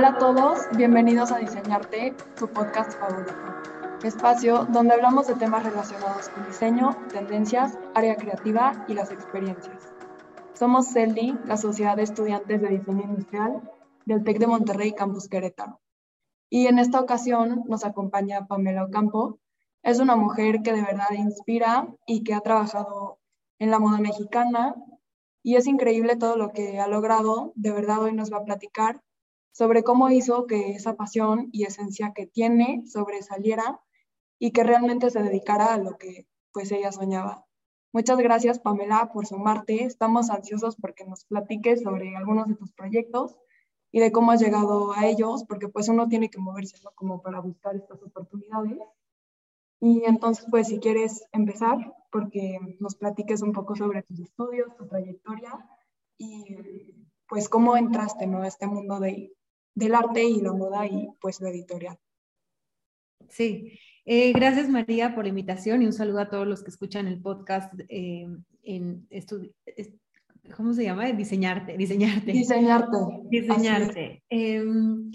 Hola a todos, bienvenidos a Diseñarte, tu podcast favorito. Espacio donde hablamos de temas relacionados con diseño, tendencias, área creativa y las experiencias. Somos CELDI, la Sociedad de Estudiantes de Diseño Industrial del TEC de Monterrey Campus Querétaro. Y en esta ocasión nos acompaña Pamela Ocampo. Es una mujer que de verdad inspira y que ha trabajado en la moda mexicana y es increíble todo lo que ha logrado. De verdad hoy nos va a platicar sobre cómo hizo que esa pasión y esencia que tiene sobresaliera y que realmente se dedicara a lo que pues ella soñaba. Muchas gracias Pamela por sumarte. Estamos ansiosos porque nos platiques sobre algunos de tus proyectos y de cómo has llegado a ellos, porque pues uno tiene que moverse ¿no? como para buscar estas oportunidades. Y entonces pues si quieres empezar, porque nos platiques un poco sobre tus estudios, tu trayectoria y pues cómo entraste ¿no? a este mundo de, del arte y la moda y pues la editorial. Sí, eh, gracias María por la invitación y un saludo a todos los que escuchan el podcast eh, en ¿cómo se llama? Diseñarte, diseñarte. Diseñarte. Diseñarte. Em,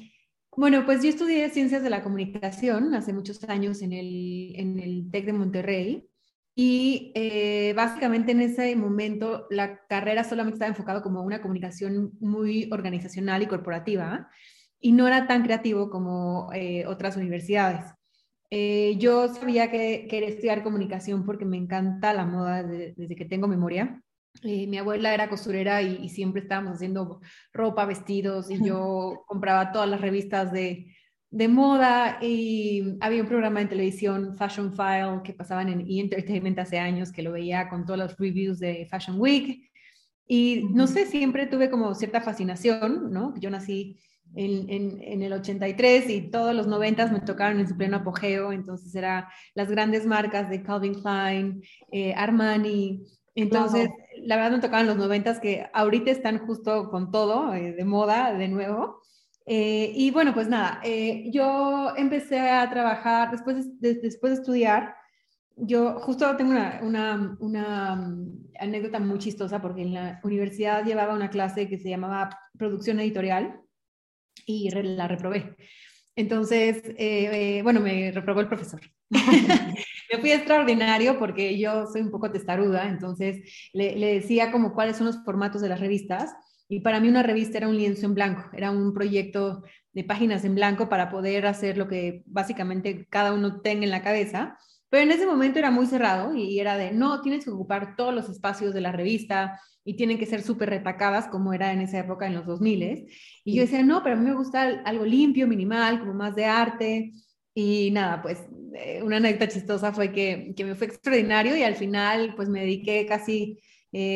bueno, pues yo estudié Ciencias de la Comunicación hace muchos años en el, en el TEC de Monterrey y eh, básicamente en ese momento la carrera solamente estaba enfocada como una comunicación muy organizacional y corporativa y no era tan creativo como eh, otras universidades. Eh, yo sabía que quería estudiar comunicación porque me encanta la moda desde que tengo memoria. mi abuela era costurera y, siempre estábamos haciendo ropa, vestidos y yo compraba todas las revistas de, de moda y había un programa en televisión, Fashion File, que pasaban en E! Entertainment hace años, que lo veía con todos los reviews de Fashion Week. Y no sé, siempre tuve como cierta fascinación, ¿no? Yo nací en, en, el 83 y todos los 90 me tocaron en su pleno apogeo, entonces era las grandes marcas de Calvin Klein, eh, Armani, entonces la verdad me tocaban los 90 que ahorita están justo con todo eh, de moda de nuevo. Eh, y bueno, pues nada, yo empecé a trabajar después de, después de estudiar. Yo justo tengo una, una, mm, anécdota muy chistosa porque en la universidad llevaba una clase que se llamaba producción editorial y la reprobé. Entonces, eh, eh, bueno, me reprobó el profesor. me fui extraordinario porque yo soy un poco testaruda, entonces le, le, decía como cuáles son los formatos de las revistas. Y para mí una revista era un lienzo en blanco, era un proyecto de páginas en blanco para poder hacer lo que básicamente cada uno tenga en la cabeza. Pero en ese momento era muy cerrado y era de, no, tienes que ocupar todos los espacios de la revista, y tienen que ser súper retacadas como era en esa época en los 2000. Y yo decía, no, pero a mí me gusta algo limpio, minimal, como más de arte. Y nada, pues eh, una anécdota chistosa fue que, que, me fue extraordinario y al final pues me dediqué casi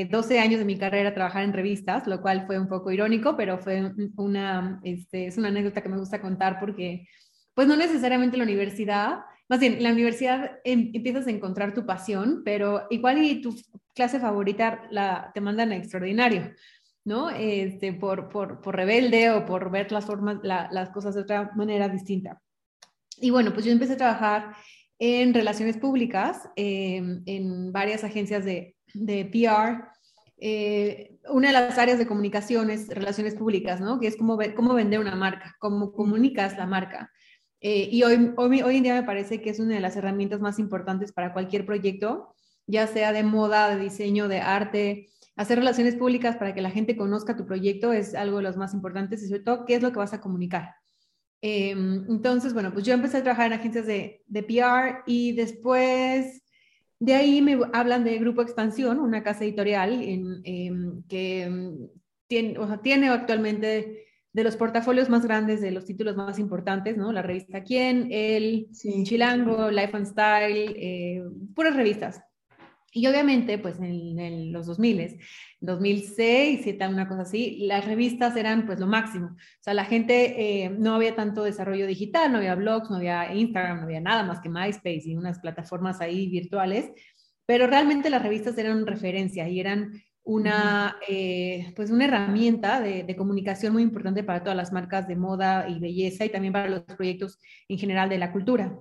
12 eh, años de mi carrera trabajar en revistas, lo cual fue un poco irónico, pero fue una, este, es una anécdota que me gusta contar porque pues no necesariamente la universidad más bien, en la universidad em, empiezas a encontrar tu pasión, pero igual y tu clase favorita la, te mandan a extraordinario, ¿no? Este, por, por, por rebelde o por ver las formas, las cosas de otra manera distinta. Y bueno, pues yo empecé a trabajar en relaciones públicas, em, en varias agencias de, de PR. Eh, una de las áreas de comunicación es relaciones públicas, ¿no? Que es cómo, cómo vender una marca, cómo comunicas la marca. Eh, y hoy, hoy, hoy en día me parece que es una de las herramientas más importantes para cualquier proyecto, ya sea de moda, de diseño, de arte. Hacer relaciones públicas para que la gente conozca tu proyecto es algo de los más importantes y sobre todo qué es lo que vas a comunicar. Em, entonces, bueno, pues yo empecé a trabajar en agencias de, de PR y después de ahí me hablan de Grupo Expansión, una casa editorial en, em, que em, tiene, o sea, tiene actualmente de los portafolios más grandes, de los títulos más importantes, ¿no? La revista Quién, El, Chilango, Life and Style, eh, puras revistas. Y obviamente, pues en, los 2000, 2006, tal una cosa así, las revistas eran pues lo máximo. O sea, la gente, eh, no había tanto desarrollo digital, no había blogs, no había Instagram, no había nada más que MySpace y unas plataformas ahí virtuales, pero realmente las revistas eran referencia y eran una, eh, pues una herramienta de, comunicación muy importante para todas las marcas de moda y belleza y también para los proyectos en general de la cultura.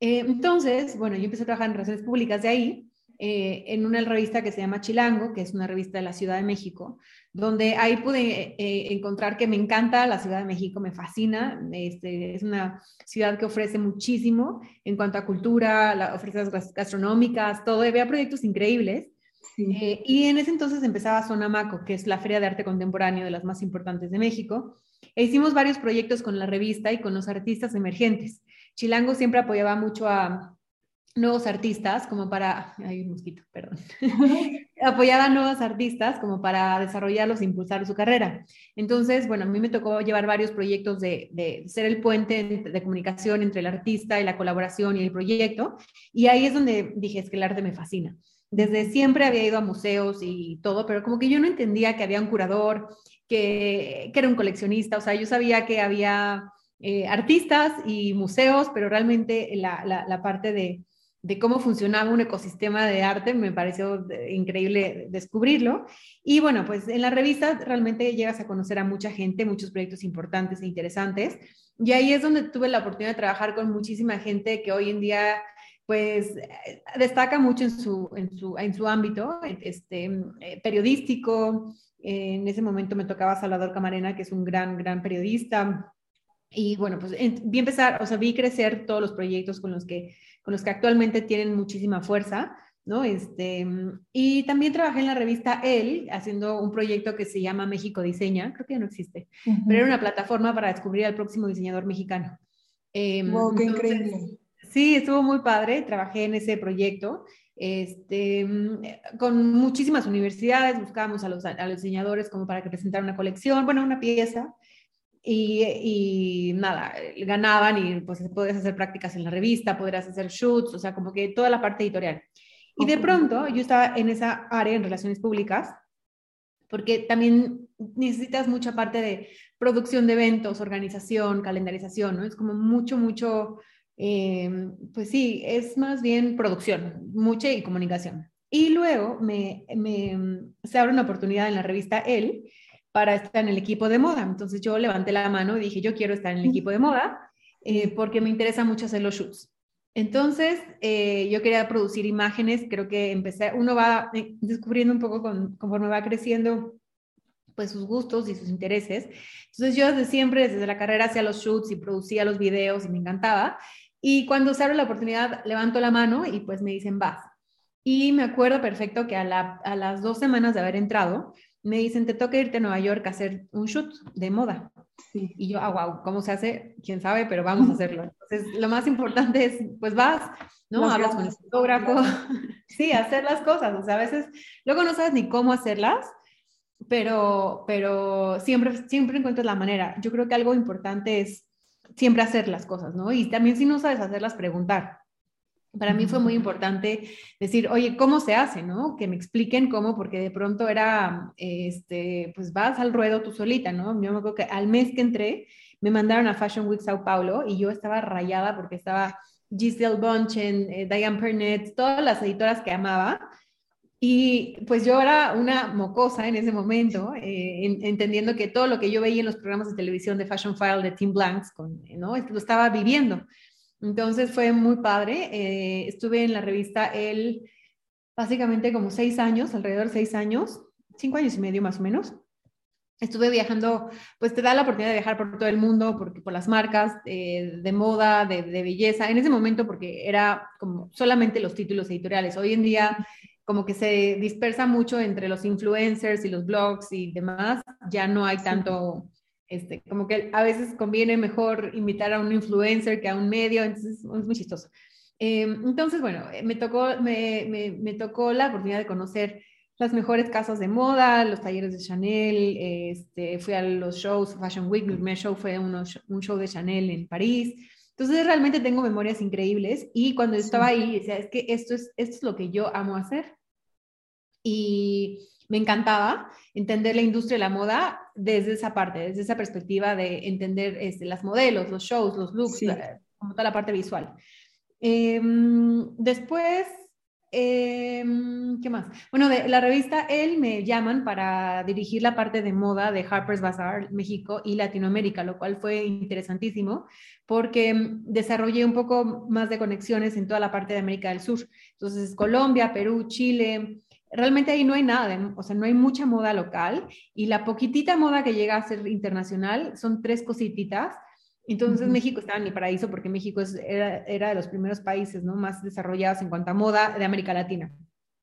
Eh, entonces, bueno, yo empecé a trabajar en relaciones públicas de ahí eh, en una revista que se llama Chilango, que es una revista de la Ciudad de México, donde ahí pude eh, encontrar que me encanta la Ciudad de México, me fascina, este, es una ciudad que ofrece muchísimo en cuanto a cultura, la, ofertas gastronómicas, todo, había proyectos increíbles. Eh, y en ese entonces empezaba Sonamaco, que es la feria de arte contemporáneo de las más importantes de México, e hicimos varios proyectos con la revista y con los artistas emergentes. Chilango siempre apoyaba mucho a nuevos artistas como para, hay un mosquito, perdón, apoyaba a nuevos artistas como para desarrollarlos e impulsar su carrera. Entonces, bueno, a mí me tocó llevar varios proyectos de, de, ser el puente de comunicación entre el artista y la colaboración y el proyecto. Y ahí es donde dije, es que el arte me fascina. Desde siempre había ido a museos y todo, pero como que yo no entendía que había un curador, que, que era un coleccionista, o sea, yo sabía que había... Eh, artistas y museos, pero realmente la, la, la parte de, de cómo funcionaba un ecosistema de arte, me pareció increíble descubrirlo. Y bueno, pues en la revista realmente llegas a conocer a mucha gente, muchos proyectos importantes e interesantes. Y ahí es donde tuve la oportunidad de trabajar con muchísima gente que hoy en día pues destaca mucho en su, en su, en su ámbito este, eh, periodístico. En ese momento me tocaba Salvador Camarena, que es un gran, gran periodista. Y bueno, pues vi empezar, o sea, vi crecer todos los proyectos con los que con los que actualmente tienen muchísima fuerza, ¿no? Este, y también trabajé en la revista El, haciendo un proyecto que se llama México Diseña, creo que ya no existe, pero era una plataforma para descubrir al próximo diseñador mexicano. wow, em, qué increíble. Sí, estuvo muy padre, trabajé en ese proyecto. Este, con muchísimas universidades, buscábamos a los, a los diseñadores como para que presentaran una colección, bueno, una pieza, y, nada, ganaban y pues podías hacer prácticas en la revista, podrías hacer shoots, o sea, como que toda la parte editorial. Y de pronto yo estaba en esa área en relaciones públicas, porque también necesitas mucha parte de producción de eventos, organización, calendarización, ¿no? Es como mucho, mucho, em, pues sí, es más bien producción, mucha y comunicación. Y luego me, me, se abre una oportunidad en la revista El, para estar en el equipo de moda. Entonces yo levanté la mano y dije, yo quiero estar en el equipo de moda eh, porque me interesa mucho hacer los shoots. Entonces eh, yo quería producir imágenes, creo que empecé, uno va eh, descubriendo un poco conforme va creciendo pues sus gustos y sus intereses. Entonces yo desde siempre, desde la carrera hacía los shoots y producía los videos y me encantaba. Y cuando se abre la oportunidad, levanto la mano y pues me dicen, vas. Y me acuerdo perfecto que a, a las dos semanas de haber entrado, me dicen, te toca irte a Nueva York a hacer un shoot de moda. Y yo, ah, wow, ¿cómo se hace? ¿Quién sabe? Pero vamos a hacerlo. Entonces, lo más importante es, pues vas, ¿no? Hablas con el fotógrafo. sí, hacer las cosas. O sea, a veces, luego no sabes ni cómo hacerlas, pero, pero siempre, siempre encuentras la manera. Yo creo que algo importante es siempre hacer las cosas, ¿no? Y también si no sabes hacerlas, preguntar. Para mí fue muy importante decir, oye, ¿cómo se hace? ¿no? Que me expliquen cómo, porque de pronto era, este, pues vas al ruedo tú solita, ¿no? Yo me acuerdo que al mes que entré, me mandaron a Fashion Week Sao Paulo y yo estaba rayada porque estaba Giselle Bunchen, eh, Diane Pernet, todas las editoras que amaba. Y pues yo era una mocosa en ese momento, eh, entendiendo que todo lo que yo veía en los programas de televisión de Fashion File de Tim Blanks, con, ¿no? lo estaba viviendo. Entonces fue muy padre. Eh, estuve en la revista él básicamente como seis años, alrededor de seis años, cinco años y medio más o menos. Estuve viajando, pues te da la oportunidad de viajar por todo el mundo, porque, por las marcas eh, de moda, de, de, belleza. En ese momento, porque era como solamente los títulos editoriales. Hoy en día, como que se dispersa mucho entre los influencers y los blogs y demás. Ya no hay tanto este, como que a veces conviene mejor invitar a un influencer que a un medio, entonces es muy chistoso. Em, entonces, bueno, eh, me tocó, me, me, me, tocó la oportunidad de conocer las mejores casas de moda, los talleres de Chanel, este, fui a los shows, Fashion Week, mi primer show fue un show de Chanel en París. Entonces, realmente tengo memorias increíbles y cuando estaba ahí, decía, es que esto es, esto es lo que yo amo hacer. Y me encantaba entender la industria de la moda desde esa parte, desde esa perspectiva de entender este, las modelos, los shows, los looks, como toda la parte visual. Em, después, Em, ¿Qué más? Bueno, de la revista él me llaman para dirigir la parte de moda de Harper's Bazaar México y Latinoamérica, lo cual fue interesantísimo porque mm, desarrollé un poco más de conexiones en toda la parte de América del Sur. Entonces, Colombia, Perú, Chile, realmente ahí no hay nada, o sea, no hay mucha moda local y la poquitita moda que llega a ser internacional son tres cosititas. Entonces México estaba en el paraíso porque México es, era, de los primeros países ¿no? más desarrollados en cuanto a moda de América Latina.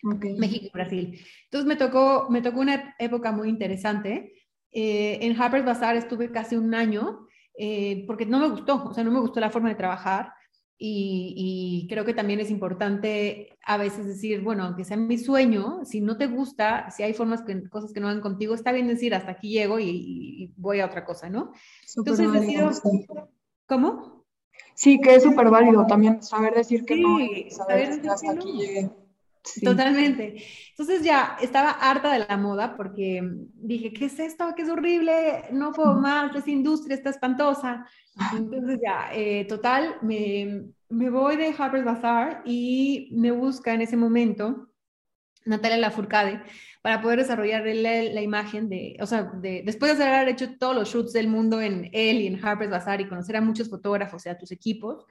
México y Brasil. Entonces me tocó, me tocó una época muy interesante. Eh, en Harper's Bazaar estuve casi un año eh, porque no me gustó, o sea, no me gustó la forma de trabajar. Y, creo que también es importante a veces decir, bueno, aunque sea mi sueño, si no te gusta, si hay formas, que, cosas que no van contigo, está bien decir, hasta aquí llego y, voy a otra cosa, ¿no? Entonces, decido, ¿cómo? Sí, que es súper válido también saber decir que no, saber, decir hasta aquí llegué. Totalmente. Entonces ya estaba harta de la moda porque dije, ¿qué es esto? ¿Qué es horrible? No puedo más, esa industria está espantosa. Entonces ya, eh, total, me, me, voy de Harper's Bazaar y me busca en ese momento Natalia Lafourcade para poder desarrollar la, la imagen de, o sea, de, después de haber hecho todos los shoots del mundo en él y en Harper's Bazaar y conocer a muchos fotógrafos y a tus equipos,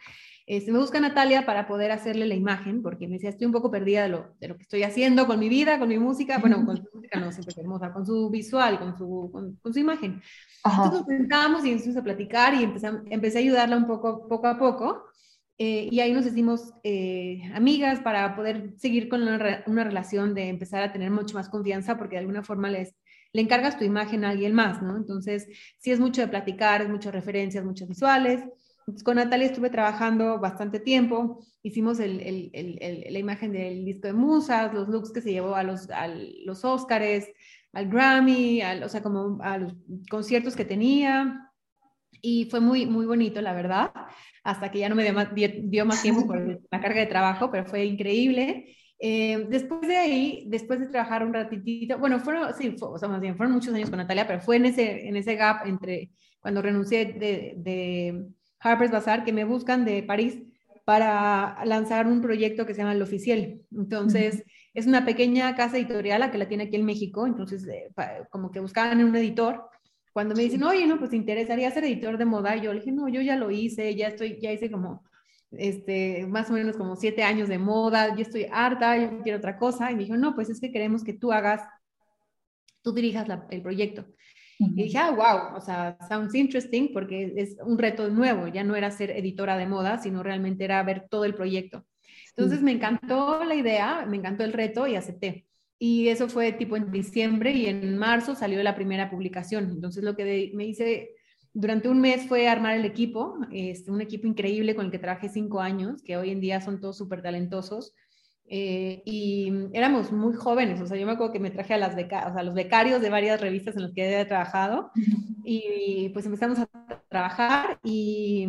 este, me busca Natalia para poder hacerle la imagen, porque me decía, estoy un poco perdida de lo, de lo que estoy haciendo con mi vida, con mi música, bueno, con su música no siempre hermosa, con su visual, con su, con, su imagen. Entonces nos sentamos y empezamos a platicar y empecé, empecé a ayudarla un poco, poco a poco. Eh, y ahí nos hicimos eh, amigas para poder seguir con una, una, relación de empezar a tener mucho más confianza, porque de alguna forma les, le encargas tu imagen a alguien más, ¿no? Entonces, sí es mucho de platicar, es muchas referencias, muchas visuales con Natalia estuve trabajando bastante tiempo, hicimos el, el, el, la imagen del disco de Musas, los looks que se llevó a los, a los Óscares, al Grammy, o sea, como a los conciertos que tenía, y fue muy, muy bonito, la verdad, hasta que ya no me dio más, dio, más tiempo por la carga de trabajo, pero fue increíble. Eh, después de ahí, después de trabajar un ratitito, bueno, fueron, sí, o sea, más bien, fueron muchos años con Natalia, pero fue en ese, en ese gap entre cuando renuncié de, de Harper's Bazaar que me buscan de París para lanzar un proyecto que se llama El Oficial. Entonces, es una pequeña casa editorial la que la tiene aquí en México, entonces eh, como que buscaban un editor. Cuando me dicen, oye, no, pues te interesaría ser editor de moda, yo le dije, no, yo ya lo hice, ya estoy, ya hice como, este, más o menos como siete años de moda, yo estoy harta, yo quiero otra cosa. Y me dijo, no, pues es que queremos que tú hagas, tú dirijas el proyecto. Y dije, ah, wow, o sea, sounds interesting porque es un reto nuevo, ya no era ser editora de moda, sino realmente era ver todo el proyecto. Entonces me encantó la idea, me encantó el reto y acepté. Y eso fue tipo en diciembre y en marzo salió la primera publicación. Entonces lo que me hice durante un mes fue armar el equipo, este, un equipo increíble con el que trabajé cinco años, que hoy en día son todos súper talentosos. Eh, y éramos muy jóvenes, o sea, yo me acuerdo que me traje a, las beca o sea, los becarios de varias revistas en las que había trabajado y pues empezamos a trabajar y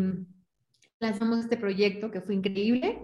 lanzamos este proyecto que fue increíble,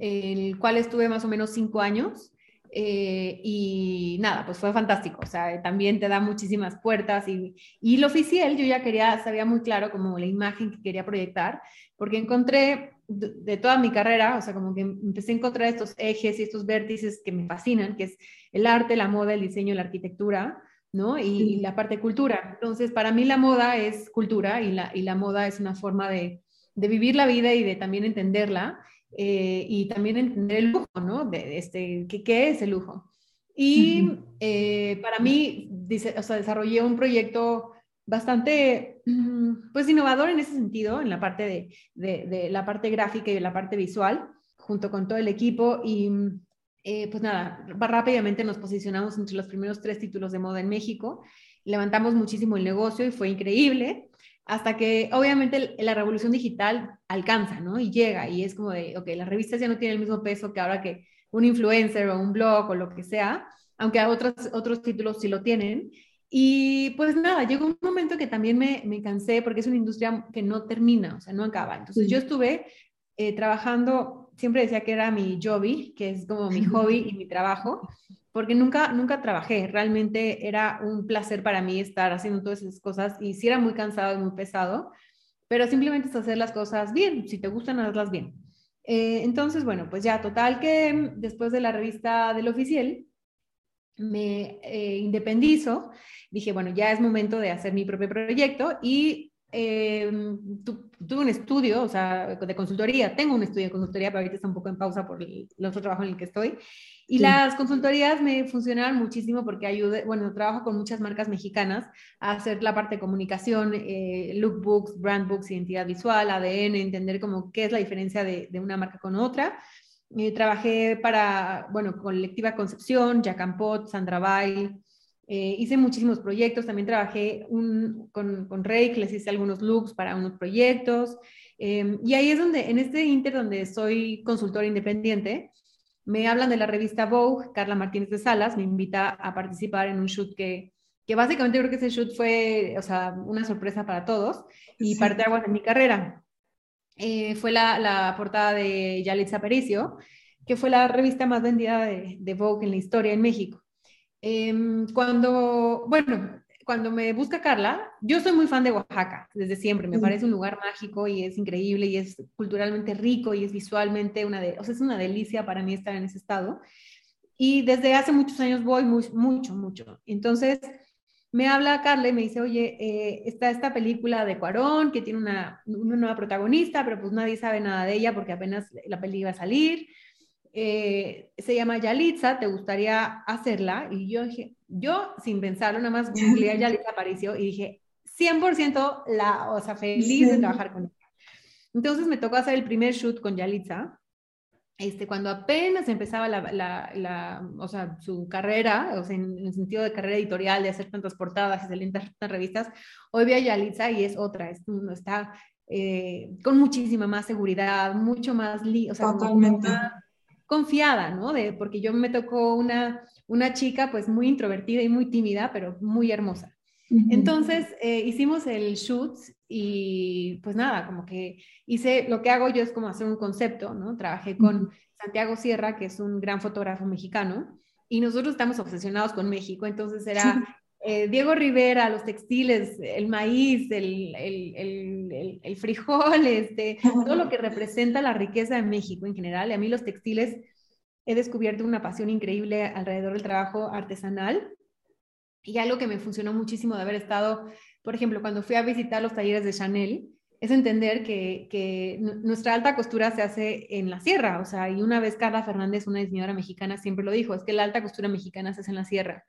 el cual estuve más o menos cinco años eh, y nada, pues fue fantástico, o sea, también te da muchísimas puertas y, y lo oficial yo ya quería, sabía muy claro como la imagen que quería proyectar, porque encontré de, toda mi carrera, o sea, como que empecé a encontrar estos ejes y estos vértices que me fascinan, que es el arte, la moda, el diseño, la arquitectura, ¿no? Y, la parte cultura. Entonces, para mí la moda es cultura y la, y la moda es una forma de, de vivir la vida y de también entenderla eh, y también entender el lujo, ¿no? De, este, ¿qué, ¿qué, es el lujo? Y eh, para mí, dice, o sea, desarrollé un proyecto bastante, mm, pues, innovador en ese sentido, en la parte de, de, la parte gráfica y la parte visual, junto con todo el equipo. Y, eh, pues nada, rápidamente nos posicionamos entre los primeros tres títulos de moda en México. Levantamos muchísimo el negocio y fue increíble hasta que obviamente la revolución digital alcanza, ¿no? Y llega y es como de, ok, las revistas ya no tienen el mismo peso que ahora que un influencer o un blog o lo que sea, aunque otros, otros títulos sí lo tienen. Y pues nada, llegó un momento que también me, me, cansé porque es una industria que no termina, o sea, no acaba. Entonces yo estuve eh, trabajando, siempre decía que era mi hobby, que es como mi hobby y mi trabajo, porque nunca, nunca trabajé, realmente era un placer para mí estar haciendo todas esas cosas y sí era muy cansado y muy pesado, pero simplemente es hacer las cosas bien, si te gustan, hazlas bien. Eh, entonces, bueno, pues ya, total que después de la revista del oficial, me eh, independizo, dije, bueno, ya es momento de hacer mi propio proyecto y eh, tuve un estudio, o sea, de consultoría, tengo un estudio de consultoría, pero ahorita está un poco en pausa por el, otro trabajo en el que estoy. Y las consultorías me funcionaron muchísimo porque ayudé, bueno, trabajo con muchas marcas mexicanas a hacer la parte de comunicación, eh, lookbooks, brand books, identidad visual, ADN, entender como qué es la diferencia de, de una marca con otra. Eh, trabajé para, bueno, Colectiva Concepción, Jacampot, Sandra Bay, eh, hice muchísimos proyectos, también trabajé un, con, con Rey, les hice algunos looks para unos proyectos. Eh, y ahí es donde, en este inter donde soy consultora independiente, me hablan de la revista Vogue, Carla Martínez de Salas, me invita a participar en un shoot que, que básicamente creo que ese shoot fue, o sea, una sorpresa para todos y parte de de mi carrera. Eh, fue la, la, portada de Yalitza Aparicio, que fue la revista más vendida de, de Vogue en la historia en México. Em, cuando, bueno, cuando me busca Carla, yo soy muy fan de Oaxaca desde siempre, me parece un lugar mágico y es increíble y es culturalmente rico y es visualmente una, de, o sea, es una delicia para mí estar en ese estado. Y desde hace muchos años voy mucho, mucho. Entonces, me habla Carla y me dice, oye, eh, está esta película de Cuarón que tiene una, una, nueva protagonista, pero pues nadie sabe nada de ella porque apenas la peli iba a salir. Eh, se llama Yalitza, ¿te gustaría hacerla? Y yo dije, yo sin pensarlo, nada más googleé a Yalitza Aparicio y dije, 100% la, o sea, feliz de trabajar con ella. Entonces me tocó hacer el primer shoot con Yalitza, este, cuando apenas empezaba la, la, la, o sea, su carrera, o sea, en, el sentido de carrera editorial, de hacer tantas portadas y salir en tantas revistas, hoy ve a Yalitza y es otra, es, está eh, con muchísima más seguridad, mucho más, o sea, Totalmente confiada, ¿no? De, porque yo me tocó una, una chica pues muy introvertida y muy tímida, pero muy hermosa. Entonces eh, hicimos el shoot y pues nada, como que hice, lo que hago yo es como hacer un concepto, ¿no? Trabajé con Santiago Sierra, que es un gran fotógrafo mexicano, y nosotros estamos obsesionados con México, entonces era eh, Diego Rivera, los textiles, el maíz, el, el, el, frijol, este, todo lo que representa la riqueza de México en general. Y a mí los textiles he descubierto una pasión increíble alrededor del trabajo artesanal. Y algo que me funcionó muchísimo de haber estado, por ejemplo, cuando fui a visitar los talleres de Chanel, es entender que, que, nuestra alta costura se hace en la sierra, o sea, y una vez Carla Fernández, una diseñadora mexicana, siempre lo dijo, es que la alta costura mexicana se hace en la sierra.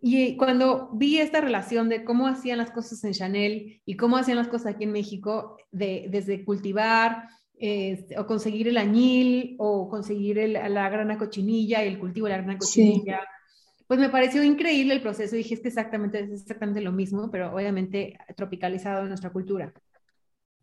Y cuando vi esta relación de cómo hacían las cosas en Chanel y cómo hacían las cosas aquí en México, de, desde cultivar este, o conseguir el añil o conseguir la grana cochinilla y el cultivo de la grana cochinilla, pues me pareció increíble el proceso. Dije, es que exactamente, es exactamente lo mismo, pero obviamente tropicalizado en nuestra cultura.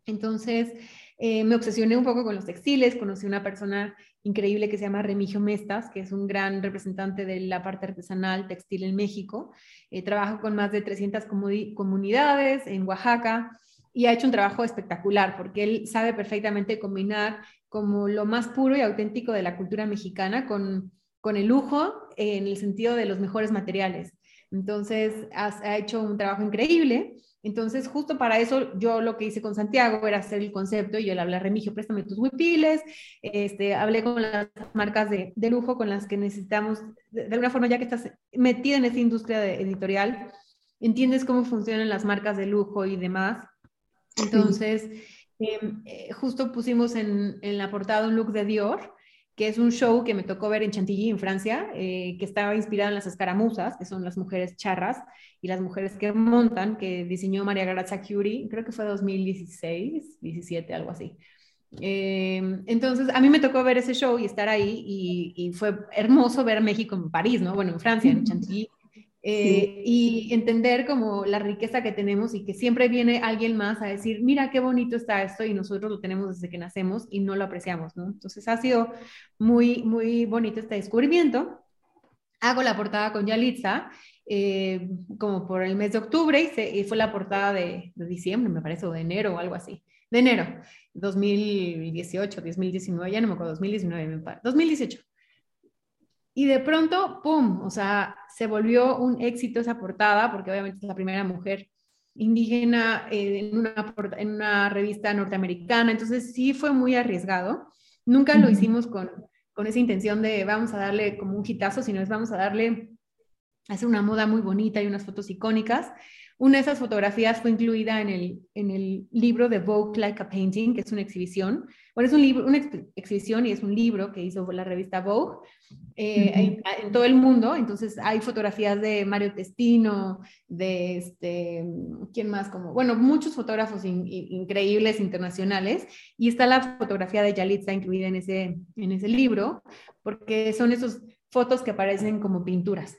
Entonces, eh, me obsesioné un poco con los textiles, conocí una persona increíble que se llama Remigio Mestas, que es un gran representante de la parte artesanal textil en México. Eh, trabaja con más de 300 comunidades en Oaxaca y ha hecho un trabajo espectacular porque él sabe perfectamente combinar como lo más puro y auténtico de la cultura mexicana con, con el lujo en el sentido de los mejores materiales. Entonces, ha hecho un trabajo increíble entonces, justo para eso, yo lo que hice con Santiago era hacer el concepto y yo le hablé a Remigio, préstame tus huipiles, este, hablé con las marcas de, de, lujo con las que necesitamos, de, alguna forma, ya que estás metida en esa industria editorial, entiendes cómo funcionan las marcas de lujo y demás. Entonces, em, eh, justo pusimos en, en la portada un look de Dior, que es un show que me tocó ver en Chantilly, en Francia, eh, que estaba inspirado en las escaramuzas, que son las mujeres charras y las mujeres que montan, que diseñó María Grazia Curie, creo que fue 2016, 17, algo así. Eh, entonces, a mí me tocó ver ese show y estar ahí y, y, fue hermoso ver México en París, ¿no? Bueno, en Francia, en Chantilly, eh, y entender como la riqueza que tenemos y que siempre viene alguien más a decir, mira qué bonito está esto y nosotros lo tenemos desde que nacemos y no lo apreciamos, ¿no? Entonces ha sido muy, muy bonito este descubrimiento. Hago la portada con Yalitza eh, como por el mes de octubre y, fue la portada de, de, diciembre, me parece, o de enero o algo así. De enero, 2018, 2019, ya no me acuerdo, 2019, me parece, 2018. Y de pronto, ¡pum! O sea, se volvió un éxito esa portada, porque obviamente es la primera mujer indígena eh, en, una, en una revista norteamericana, entonces sí fue muy arriesgado. Nunca lo hicimos con, con esa intención de vamos a darle como un hitazo, sino es vamos a darle, hacer una moda muy bonita y unas fotos icónicas. Una de esas fotografías fue incluida en el, en el libro de Vogue Like a Painting, que es una exhibición. Bueno, es un libro, una exhibición y es un libro que hizo la revista Vogue eh, en, todo el mundo. Entonces hay fotografías de Mario Testino, de este, ¿quién más? Como, bueno, muchos fotógrafos increíbles internacionales. Y está la fotografía de Yalitza incluida en ese, en ese libro, porque son esas fotos que aparecen como pinturas.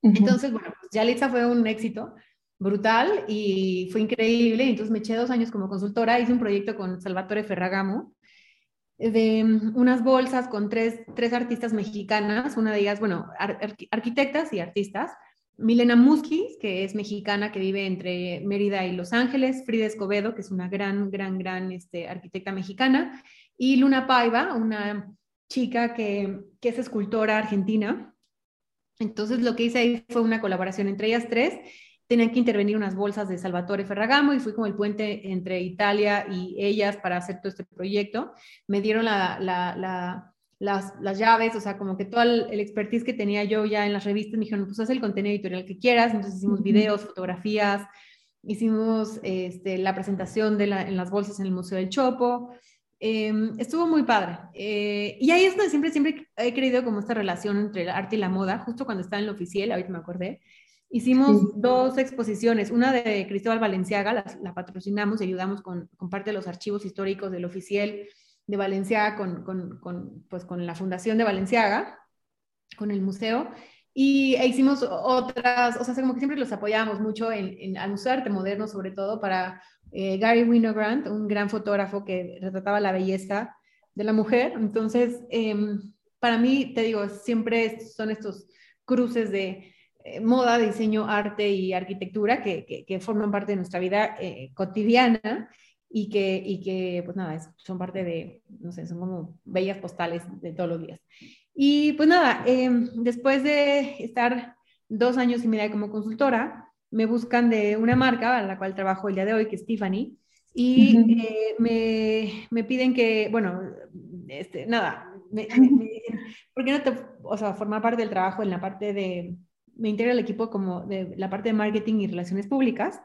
Entonces, bueno, pues Yalitza fue un éxito brutal y fue increíble. Entonces me eché dos años como consultora, hice un proyecto con Salvatore Ferragamo de mm, unas bolsas con tres, tres artistas mexicanas, una de ellas, bueno, arquitectas y artistas. Milena Muskis, que es mexicana, que vive entre Mérida y Los Ángeles, Frida Escobedo, que es una gran, gran, gran este, arquitecta mexicana, y Luna Paiva, una chica que, que es escultora argentina. Entonces lo que hice ahí fue una colaboración entre ellas tres tenían que intervenir unas bolsas de Salvatore Ferragamo y fui como el puente entre Italia y ellas para hacer todo este proyecto. Me dieron la, la, las, las, llaves, o sea, como que todo el, expertise que tenía yo ya en las revistas, me dijeron, pues haz el contenido editorial que quieras, entonces hicimos videos, fotografías, hicimos este, la presentación de la, en las bolsas en el Museo del Chopo, em, estuvo muy padre. Eh, y ahí es donde siempre, siempre he creído como esta relación entre el arte y la moda, justo cuando estaba en lo oficial, ahorita me acordé, Hicimos dos exposiciones, una de Cristóbal Valenciaga, la, patrocinamos y ayudamos con, con, parte de los archivos históricos del oficial de Valenciaga con, con, con, pues, con la Fundación de Valenciaga, con el museo, y e hicimos otras, o sea, como que siempre los apoyábamos mucho en, en al Museo de Arte Moderno, sobre todo para eh, Gary Winogrand, un gran fotógrafo que retrataba la belleza de la mujer. Entonces, em, para mí, te digo, siempre son estos cruces de eh, moda, diseño, arte y arquitectura que, que, forman parte de nuestra vida eh, cotidiana y que, y que, pues nada, son parte de, no sé, son como bellas postales de todos los días. Y pues nada, em, después de estar dos años y medio como consultora, me buscan de una marca a la cual trabajo el día de hoy, que es Tiffany, y eh, me, me, piden que, bueno, este, nada, me, dicen, ¿por qué no te, o sea, formar parte del trabajo en la parte de me integra el equipo como de la parte de marketing y relaciones públicas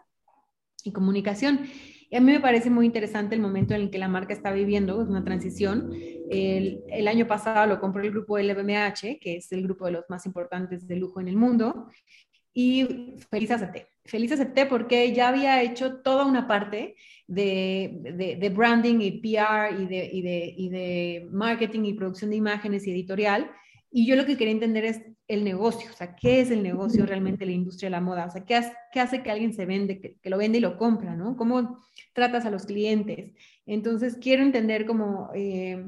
y comunicación. Y a mí me parece muy interesante el momento en el que la marca está viviendo, es una transición. El, año pasado lo compró el grupo LVMH, que es el grupo de los más importantes de lujo en el mundo, y feliz acepté. Feliz acepté porque ya había hecho toda una parte de, de, branding y PR y de, y de marketing y producción de imágenes y editorial y yo lo que quería entender es el negocio, o sea, ¿qué es el negocio realmente la industria de la moda? O sea, ¿qué hace, que alguien se vende, que, lo vende y lo compra, ¿no? ¿Cómo tratas a los clientes? Entonces, quiero entender como eh,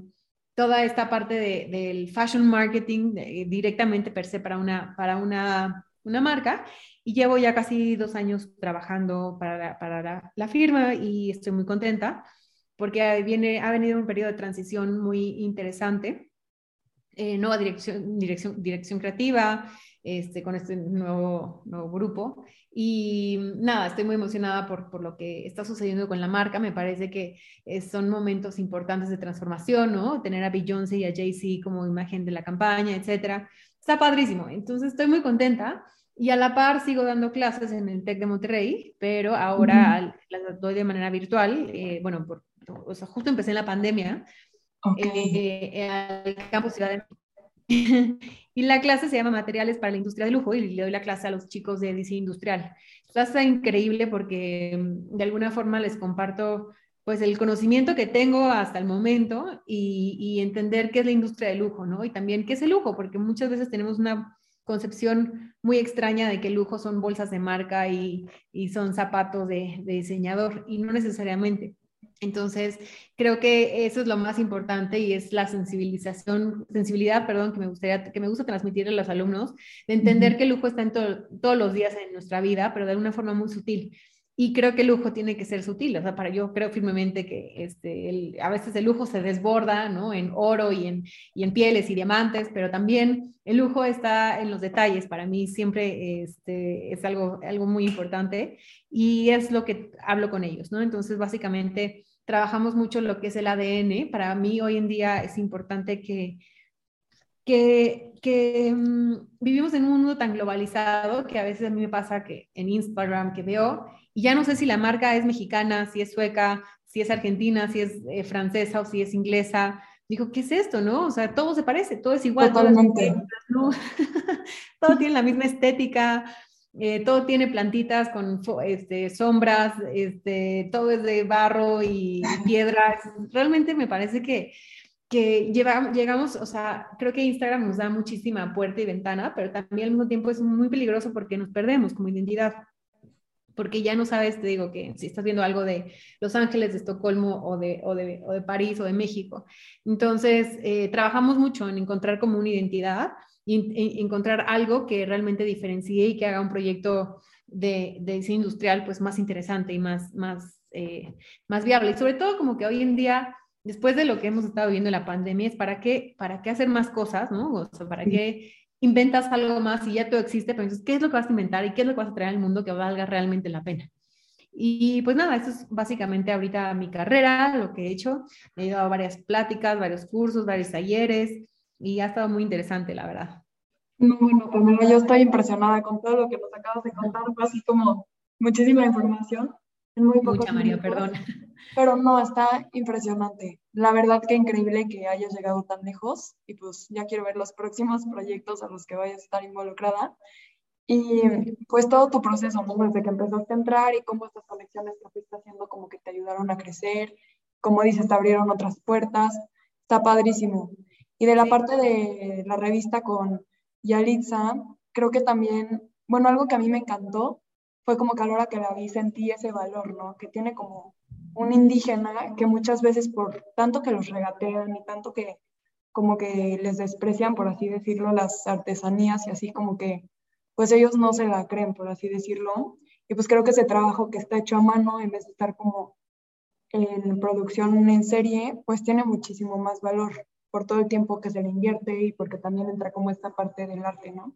toda esta parte de, del fashion marketing directamente per se para una, para una, una marca. Y llevo ya casi dos años trabajando para, para la, firma y estoy muy contenta porque viene, ha venido un periodo de transición muy interesante eh, nueva dirección, dirección, dirección creativa, este, con este nuevo, nuevo grupo. Y nada, estoy muy emocionada por, por, lo que está sucediendo con la marca. Me parece que eh, son momentos importantes de transformación, ¿no? Tener a Beyoncé y a Jay-Z como imagen de la campaña, etcétera. Está padrísimo. Entonces estoy muy contenta. Y a la par sigo dando clases en el TEC de Monterrey, pero ahora las doy de manera virtual. Eh, bueno, por, o sea, justo empecé en la pandemia, eh, al campus Ciudad de y la clase se llama Materiales para la Industria de Lujo y le doy la clase a los chicos de DC Industrial. Está increíble porque mm, de alguna forma les comparto pues el conocimiento que tengo hasta el momento y, y, entender qué es la industria de lujo, ¿no? Y también qué es el lujo, porque muchas veces tenemos una concepción muy extraña de que el lujo son bolsas de marca y, y son zapatos de, de diseñador y no necesariamente. Entonces, creo que eso es lo más importante y es la sensibilización, sensibilidad, perdón, que me gustaría, que me gusta transmitir a los alumnos, de entender que el lujo está en todos los días en nuestra vida, pero de una forma muy sutil. Y creo que el lujo tiene que ser sutil, o sea, para yo creo firmemente que este, a veces el lujo se desborda, ¿no? En oro y en, y en pieles y diamantes, pero también el lujo está en los detalles. Para mí siempre este, es algo, algo muy importante y es lo que hablo con ellos, ¿no? Entonces, básicamente, trabajamos mucho lo que es el ADN. Para mí hoy en día es importante que, que, que mm, vivimos en un mundo tan globalizado que a veces a mí me pasa que en Instagram que veo y ya no sé si la marca es mexicana, si es sueca, si es argentina, si es eh, francesa o si es inglesa. Dijo, ¿qué es esto, no? O sea, todo se parece, todo es igual. Totalmente. Todo, tiene la misma estética, eh, todo tiene plantitas con este, sombras, este, todo es de barro y piedra. Realmente me parece que que llegamos, o sea, creo que Instagram nos da muchísima puerta y ventana, pero también al mismo tiempo es muy peligroso porque nos perdemos como identidad. Porque ya no sabes, te digo, que si estás viendo algo de Los Ángeles, de Estocolmo o de, o de, o de París o de México. Entonces, eh, trabajamos mucho en encontrar como una identidad y encontrar algo que realmente diferencie y que haga un proyecto de, de diseño industrial pues más interesante y más, más, eh, más viable. Y sobre todo como que hoy en día después de lo que hemos estado viendo en la pandemia, es para qué, para qué hacer más cosas, ¿no? O sea, para qué inventas algo más y ya todo existe, pero entonces, ¿qué es lo que vas a inventar y qué es lo que vas a traer al mundo que valga realmente la pena? Y pues nada, esto es básicamente ahorita mi carrera, lo que he hecho. He ido a varias pláticas, varios cursos, varios talleres y ha estado muy interesante, la verdad. No, bueno, Pamela, yo estoy impresionada con todo lo que nos acabas de contar, fue así como muchísima información. Muy Mucha, María, perdón. Pero no, está impresionante. La verdad que increíble que hayas llegado tan lejos y pues ya quiero ver los próximos proyectos a los que vayas a estar involucrada. Y pues todo tu proceso, ¿no? Desde que empezaste a entrar y cómo estas conexiones que fuiste haciendo como que te ayudaron a crecer, como dices, te abrieron otras puertas, está padrísimo. Y de la parte de la revista con Yalitza, creo que también, bueno, algo que a mí me encantó fue como que a la hora que la vi sentí ese valor, ¿no? Que tiene como un indígena que muchas veces por tanto que los regatean y tanto que como que les desprecian, por así decirlo, las artesanías y así como que pues ellos no se la creen, por así decirlo. Y pues creo que ese trabajo que está hecho a mano, en vez de estar como en producción en serie, pues tiene muchísimo más valor por todo el tiempo que se le invierte y porque también entra como esta parte del arte, ¿no?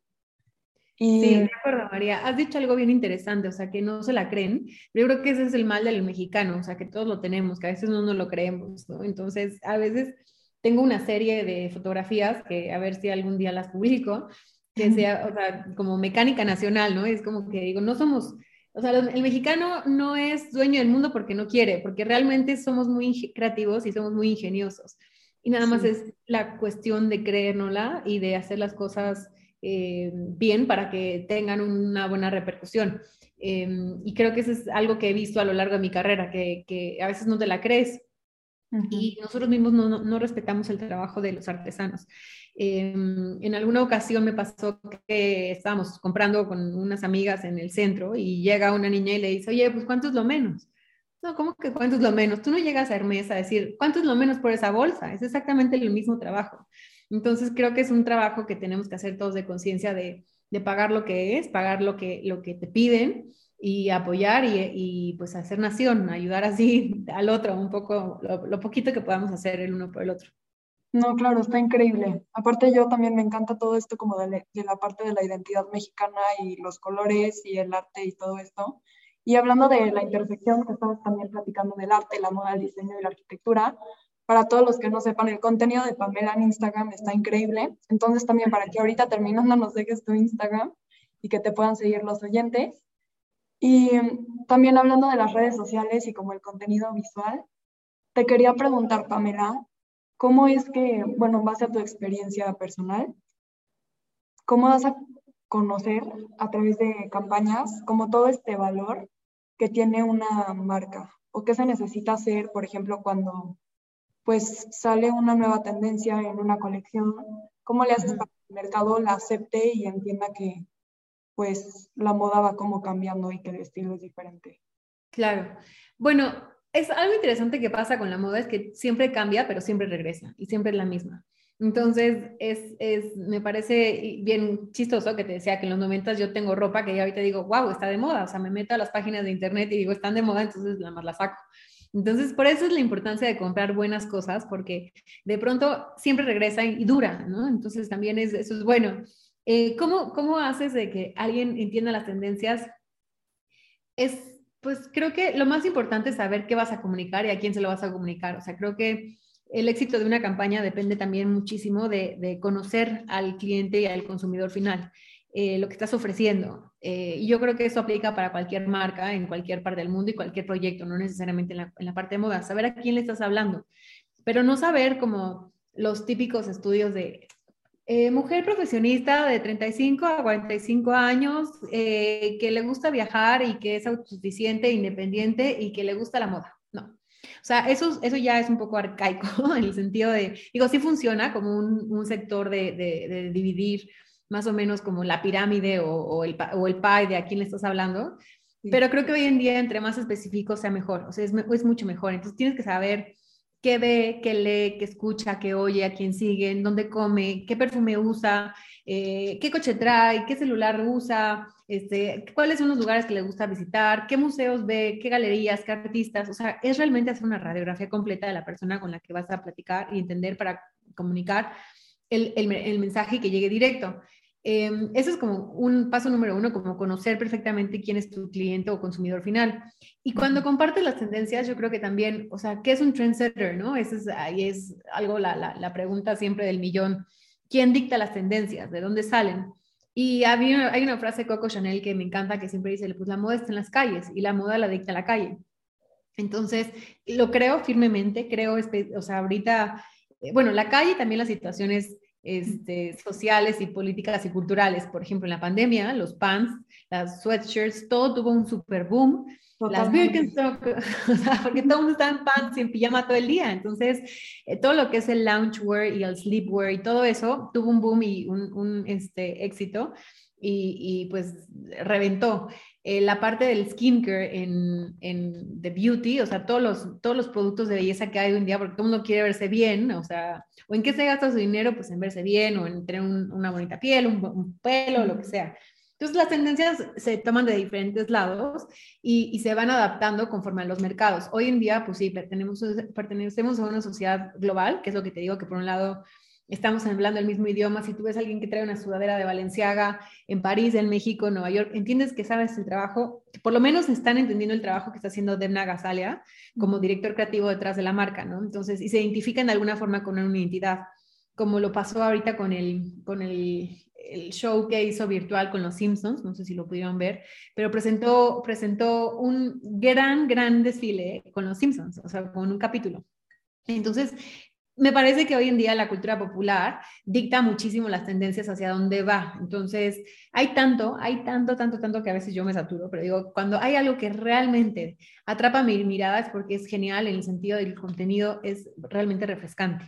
Sí, de acuerdo, María. Has dicho algo bien interesante, o sea, que no se la creen. Yo creo que ese es el mal del mexicano, o sea, que todos lo tenemos, que a veces no nos lo creemos, ¿no? Entonces, a veces tengo una serie de fotografías que a ver si algún día las publico, que sea, o sea, como mecánica nacional, ¿no? Es como que digo, no somos, o sea, el mexicano no es dueño del mundo porque no quiere, porque realmente somos muy creativos y somos muy ingeniosos. Y nada más es la cuestión de creérnosla y de hacer las cosas eh, bien para que tengan una buena repercusión. Em, y creo que eso es algo que he visto a lo largo de mi carrera, que, a veces no te la crees y nosotros mismos no, respetamos el trabajo de los artesanos. Em, en alguna ocasión me pasó que estábamos comprando con unas amigas en el centro y llega una niña y le dice, oye, pues ¿cuánto es lo menos? No, ¿cómo que cuánto es lo menos? Tú no llegas a Hermes a decir, ¿cuánto es lo menos por esa bolsa? Es exactamente el mismo trabajo. Entonces creo que es un trabajo que tenemos que hacer todos de conciencia de, pagar lo que es, pagar lo que, lo que te piden y apoyar y, pues hacer nación, ayudar así al otro un poco, lo, poquito que podamos hacer el uno por el otro. No, claro, está increíble. Aparte yo también me encanta todo esto como de, de, la parte de la identidad mexicana y los colores y el arte y todo esto. Y hablando de la intersección que estabas también platicando del arte, la moda, el diseño y la arquitectura, para todos los que no sepan, el contenido de Pamela en Instagram está increíble. Entonces también para que ahorita terminando nos dejes tu Instagram y que te puedan seguir los oyentes. Y también hablando de las redes sociales y como el contenido visual, te quería preguntar, Pamela, ¿cómo es que, bueno, en base a tu experiencia personal, cómo vas a conocer a través de campañas como todo este valor que tiene una marca? ¿O qué se necesita hacer, por ejemplo, cuando pues sale una nueva tendencia en una colección, ¿cómo le haces para que el mercado la acepte y entienda que pues la moda va como cambiando y que el estilo es diferente? Claro. Bueno, es algo interesante que pasa con la moda, es que siempre cambia, pero siempre regresa y siempre es la misma. Entonces, es, es, me parece bien chistoso que te decía que en los 90 yo tengo ropa que ya ahorita digo, wow, está de moda. O sea, me meto a las páginas de internet y digo, están de moda, entonces nada más la saco. Entonces, por eso es la importancia de comprar buenas cosas, porque de pronto siempre regresa y dura, ¿no? Entonces, también es, eso es bueno. Eh, ¿cómo, ¿Cómo haces de que alguien entienda las tendencias? Es pues creo que lo más importante es saber qué vas a comunicar y a quién se lo vas a comunicar. O sea, creo que el éxito de una campaña depende también muchísimo de, conocer al cliente y al consumidor final, eh, lo que estás ofreciendo. Eh, y yo creo que eso aplica para cualquier marca en cualquier parte del mundo y cualquier proyecto, no necesariamente en la, en la parte de moda, saber a quién le estás hablando, pero no saber como los típicos estudios de eh, mujer profesionista de 35 a 45 años que le gusta viajar y que es autosuficiente, independiente y que le gusta la moda. O sea, eso, eso ya es un poco arcaico en el sentido de, digo, sí funciona como un, un sector de, de, dividir más o menos como la pirámide o, o, el, o el pie de a quién le estás hablando, pero creo que hoy en día entre más específico sea mejor, o sea, es, es mucho mejor. Entonces tienes que saber qué ve, qué lee, qué escucha, qué oye, a quién sigue, en dónde come, qué perfume usa, eh, qué coche trae, qué celular usa, este, cuáles son los lugares que le gusta visitar, qué museos ve, qué galerías, qué artistas. O sea, es realmente hacer una radiografía completa de la persona con la que vas a platicar y entender para comunicar el, el, mensaje que llegue directo. Eh, eso es como un paso número uno, como conocer perfectamente quién es tu cliente o consumidor final. Y cuando compartes las tendencias, yo creo que también, o sea, ¿qué es un trendsetter? ¿no? Esa es, ahí es algo, la, la, la pregunta siempre del millón. ¿Quién dicta las tendencias? ¿De dónde salen? Y hay una, hay una frase de Coco Chanel que me encanta, que siempre dice, pues la moda está en las calles y la moda la dicta la calle. Entonces, lo creo firmemente, creo, o sea, ahorita, eh, bueno, la calle también las situaciones este, sociales y políticas y culturales. Por ejemplo, en la pandemia, los pants, las sweatshirts, todo tuvo un super boom las Birkenstock, o sea, porque todo el mundo está en pants y en pijama todo el día. Entonces, eh, todo lo que es el loungewear y el sleepwear y todo eso tuvo un boom y un, un este, éxito y, y, pues reventó. Eh, la parte del skincare en, en the beauty, o sea, todos los, todos los productos de belleza que hay hoy en día, porque todo el mundo quiere verse bien, o sea, o en qué se gasta su dinero, pues en verse bien, o en tener una bonita piel, un, un pelo, lo que sea. Entonces las tendencias se toman de diferentes lados y, se van adaptando conforme a los mercados. Hoy en día, pues sí, pertenecemos, pertenecemos a una sociedad global, que es lo que te digo, que por un lado estamos hablando el mismo idioma. Si tú ves a alguien que trae una sudadera de Valenciaga en París, en México, en Nueva York, entiendes que sabes el trabajo, por lo menos están entendiendo el trabajo que está haciendo Demna Gazalia como director creativo detrás de la marca, ¿no? Entonces, y se identifican de alguna forma con una identidad, como lo pasó ahorita con el, con el el show que hizo virtual con los Simpsons, no sé si lo pudieron ver, pero presentó, presentó un gran, gran desfile con los Simpsons, o sea, con un capítulo. Entonces, me parece que hoy en día la cultura popular dicta muchísimo las tendencias hacia dónde va. Entonces, hay tanto, hay tanto, tanto, tanto que a veces yo me saturo, pero digo, cuando hay algo que realmente atrapa mi mirada es porque es genial en el sentido del contenido, es realmente refrescante.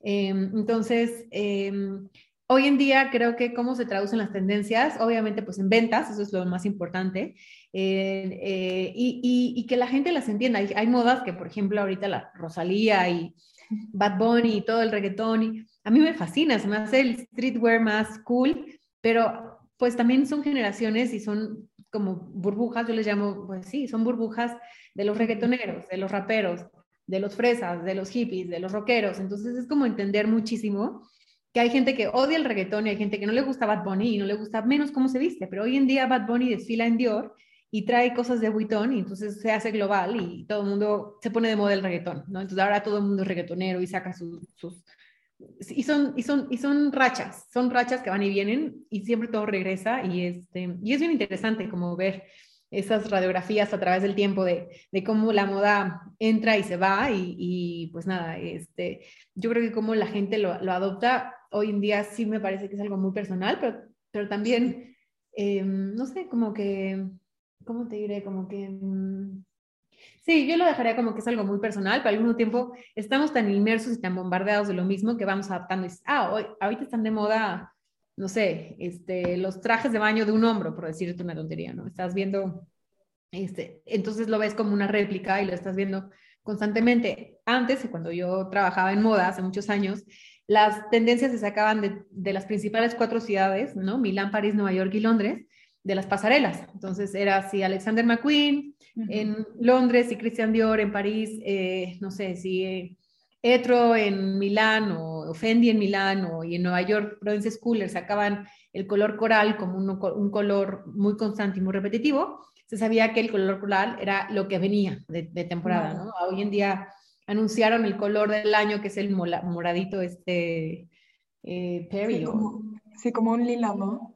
Em, entonces, em, Hoy en día creo que cómo se traducen las tendencias, obviamente pues en ventas, eso es lo más importante, eh, eh, y, que la gente las entienda. Hay, modas que, por ejemplo, ahorita la Rosalía y Bad Bunny y todo el reggaetón, y a mí me fascina, se me hace el streetwear más cool, pero pues también son generaciones y son como burbujas, yo les llamo, pues sí, son burbujas de los reggaetoneros, de los raperos, de los fresas, de los hippies, de los rockeros. Entonces es como entender muchísimo que hay gente que odia el reggaetón y hay gente que no le gusta Bad Bunny y no le gusta menos cómo se viste, pero hoy en día Bad Bunny desfila en Dior y trae cosas de Vuitton y entonces se hace global y todo el mundo se pone de moda el reggaetón, ¿no? Entonces ahora todo el mundo es reggaetonero y saca sus... y, son, y, son, y son rachas, son rachas que van y vienen y siempre todo regresa y, este, y es bien interesante como ver esas radiografías a través del tiempo de, de cómo la moda entra y se va y, y, pues nada, este, yo creo que cómo la gente lo, lo adopta hoy en día sí me parece que es algo muy personal, pero, pero también, em, no sé, como que, ¿cómo te diré? Como que... Mm, sí, yo lo dejaría como que es algo muy personal, pero al mismo tiempo estamos tan inmersos y tan bombardeados de lo mismo que vamos adaptando. Ah, hoy, ahorita están de moda, no sé, este, los trajes de baño de un hombro, por decirte una tontería, ¿no? Estás viendo, este, entonces lo ves como una réplica y lo estás viendo constantemente. Antes, cuando yo trabajaba en moda hace muchos años, las tendencias se sacaban de, de, las principales cuatro ciudades, ¿no? Milán, París, Nueva York y Londres, de las pasarelas. Entonces era así Alexander McQueen en Londres y Christian Dior en París, eh, no sé, si Etro en Milán o Fendi en Milán o y en Nueva York, Prudence Schooler sacaban el color coral como un, un, color muy constante y muy repetitivo, se sabía que el color coral era lo que venía de, temporada, ¿no? Hoy en día anunciaron el color del año, que es el moradito este eh, Perry. Sí como, sí, como un lila, ¿no?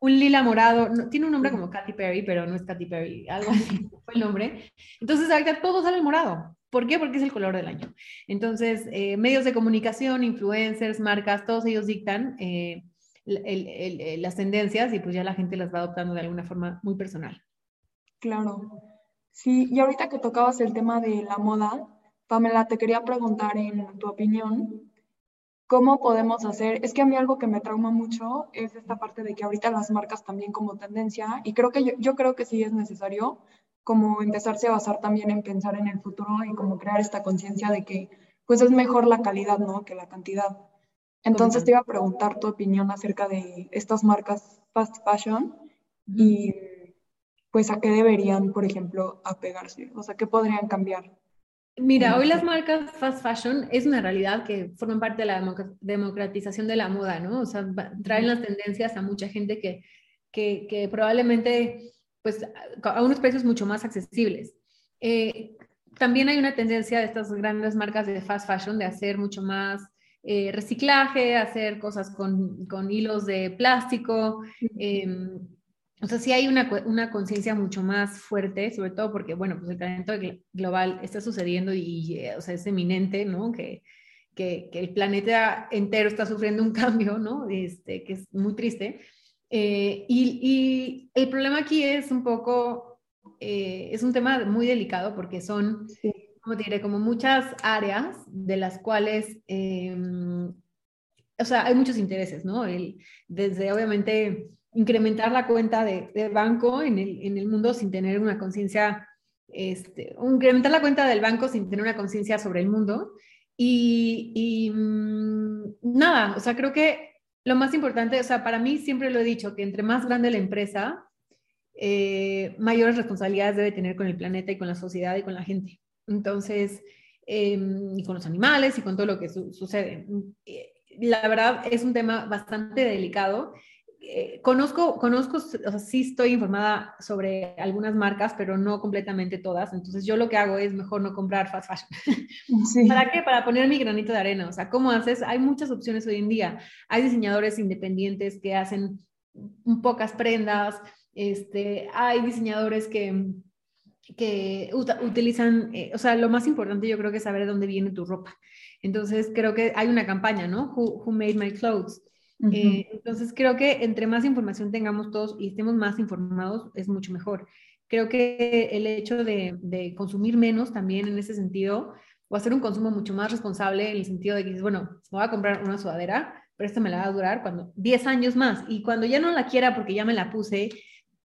Un lila morado, tiene un nombre como Katy Perry, pero no es Katy Perry, algo así fue el nombre. Entonces ahorita todo sale morado. ¿Por qué? Porque es el color del año. Entonces, eh, medios de comunicación, influencers, marcas, todos ellos dictan eh, las tendencias y pues ya la gente las va adoptando de alguna forma muy personal. Claro. Sí, y ahorita que tocabas el tema de la moda, Pamela, te quería preguntar en tu opinión, ¿Cómo podemos hacer? Es que a mí algo que me trauma mucho es esta parte de que ahorita las marcas también como tendencia, y creo que yo, yo creo que sí es necesario como empezarse a basar también en pensar en el futuro y como crear esta conciencia de que pues es mejor la calidad, ¿no? Que la cantidad. Entonces te iba a preguntar tu opinión acerca de estas marcas fast fashion y pues a qué deberían, por ejemplo, apegarse, o sea, qué podrían cambiar. Mira, hoy las marcas fast fashion es una realidad que forman parte de la democratización de la moda, ¿no? O sea, traen las tendencias a mucha gente que, que, que probablemente, pues, a unos precios mucho más accesibles. Eh, también hay una tendencia de estas grandes marcas de fast fashion de hacer mucho más eh, reciclaje, hacer cosas con, con, hilos de plástico. O sea, sí hay una, una conciencia mucho más fuerte, sobre todo porque, bueno, pues el calentamiento global está sucediendo y, eh, o sea, es eminente, ¿no? Que, que, que, el planeta entero está sufriendo un cambio, ¿no? Este, que es muy triste. Eh, y, y, el problema aquí es un poco, eh, es un tema muy delicado porque son, como te diré, como muchas áreas de las cuales, em, o sea, hay muchos intereses, ¿no? El, desde, obviamente, incrementar la cuenta de, banco en el, en el, mundo sin tener una conciencia, este, incrementar la cuenta del banco sin tener una conciencia sobre el mundo. Y, y mm, nada, o sea, creo que lo más importante, o sea, para mí siempre lo he dicho, que entre más grande la empresa, eh, mayores responsabilidades debe tener con el planeta y con la sociedad y con la gente. Entonces, em, y con los animales y con todo lo que sucede. Eh, la verdad es un tema bastante delicado eh, conozco, conozco, o sea, sí estoy informada sobre algunas marcas, pero no completamente todas. Entonces yo lo que hago es mejor no comprar fast fashion. ¿Para qué? Para poner mi granito de arena. O sea, ¿cómo haces? Hay muchas opciones hoy en día. Hay diseñadores independientes que hacen pocas prendas. Este, hay diseñadores que, que utilizan, eh, o sea, lo más importante yo creo que es saber de dónde viene tu ropa. Entonces creo que hay una campaña, ¿no? who Made My Clothes? Eh, entonces creo que entre más información tengamos todos y estemos más informados es mucho mejor. Creo que el hecho de, consumir menos también en ese sentido o hacer un consumo mucho más responsable en el sentido de que dices, bueno, me voy a comprar una sudadera, pero esta me la va a durar cuando 10 años más y cuando ya no la quiera porque ya me la puse,